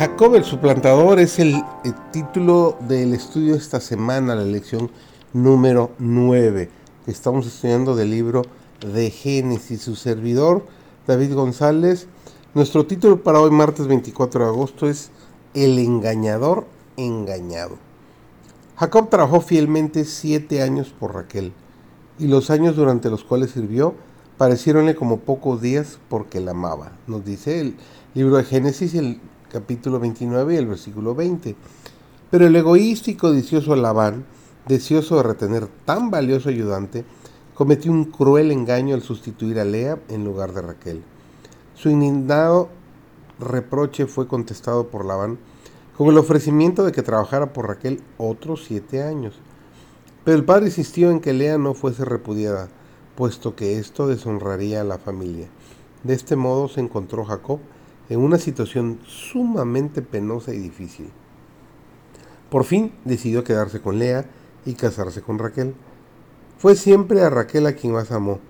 Jacob el suplantador es el, título del estudio esta semana, la lección número 9, que estamos estudiando del libro de Génesis. Su servidor, David González. Nuestro título para hoy, martes 24 de agosto, es El engañador engañado. Jacob trabajó fielmente siete años por Raquel, y los años durante los cuales sirvió parecieronle como pocos días porque la amaba. Nos dice el libro de Génesis, el capítulo 29 y el versículo 20. Pero el egoísta y codicioso Labán, deseoso de retener tan valioso ayudante, cometió un cruel engaño al sustituir a Lea en lugar de Raquel. Su indignado reproche fue contestado por Labán con el ofrecimiento de que trabajara por Raquel otros siete años. Pero el padre insistió en que Lea no fuese repudiada, puesto que esto deshonraría a la familia. De este modo se encontró Jacob en una situación sumamente penosa y difícil. Por fin decidió quedarse con Lea y casarse con Raquel. Fue siempre a Raquel a quien más amó,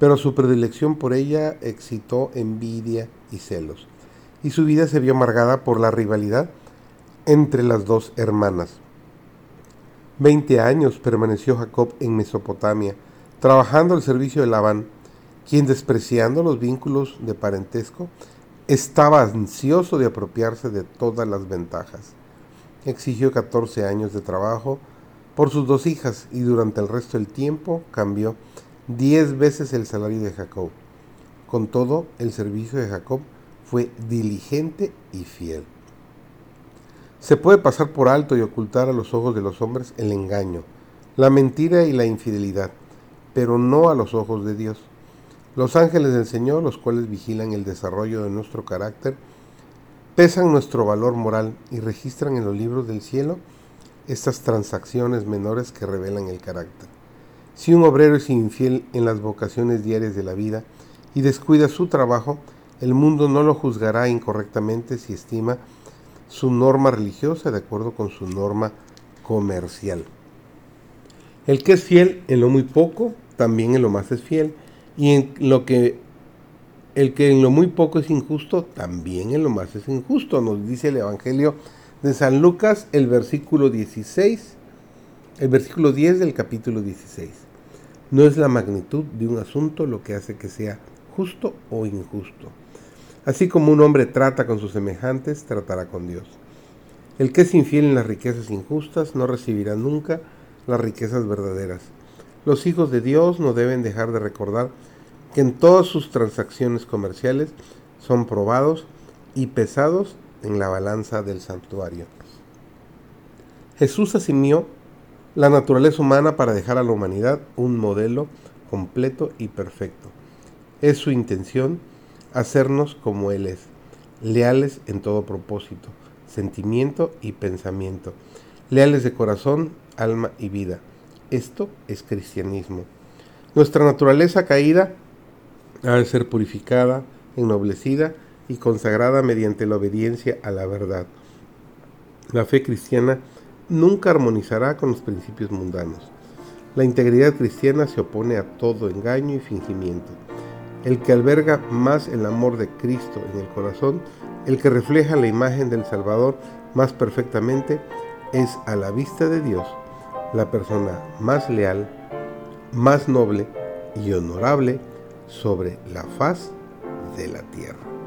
pero su predilección por ella excitó envidia y celos, y su vida se vio amargada por la rivalidad entre las dos hermanas. Veinte años permaneció Jacob en Mesopotamia, trabajando al servicio de Labán, quien despreciando los vínculos de parentesco, estaba ansioso de apropiarse de todas las ventajas. Exigió 14 años de trabajo por sus dos hijas y durante el resto del tiempo cambió 10 veces el salario de Jacob. Con todo, el servicio de Jacob fue diligente y fiel. Se puede pasar por alto y ocultar a los ojos de los hombres el engaño, la mentira y la infidelidad, pero no a los ojos de Dios. Los ángeles del Señor, los cuales vigilan el desarrollo de nuestro carácter, pesan nuestro valor moral y registran en los libros del cielo estas transacciones menores que revelan el carácter. Si un obrero es infiel en las vocaciones diarias de la vida y descuida su trabajo, el mundo no lo juzgará incorrectamente si estima su norma religiosa de acuerdo con su norma comercial. El que es fiel en lo muy poco, también en lo más es fiel y en lo que el que en lo muy poco es injusto, también en lo más es injusto, nos dice el Evangelio de San Lucas, el versículo 16, el versículo 10 del capítulo 16. No es la magnitud de un asunto lo que hace que sea justo o injusto. Así como un hombre trata con sus semejantes, tratará con Dios. El que es infiel en las riquezas injustas no recibirá nunca las riquezas verdaderas. Los hijos de Dios no deben dejar de recordar que en todas sus transacciones comerciales son probados y pesados en la balanza del santuario. Jesús asimió la naturaleza humana para dejar a la humanidad un modelo completo y perfecto. Es su intención hacernos como Él es, leales en todo propósito, sentimiento y pensamiento, leales de corazón, alma y vida. Esto es cristianismo. Nuestra naturaleza caída ha de ser purificada, ennoblecida y consagrada mediante la obediencia a la verdad. La fe cristiana nunca armonizará con los principios mundanos. La integridad cristiana se opone a todo engaño y fingimiento. El que alberga más el amor de Cristo en el corazón, el que refleja la imagen del Salvador más perfectamente, es a la vista de Dios la persona más leal, más noble y honorable sobre la faz de la tierra.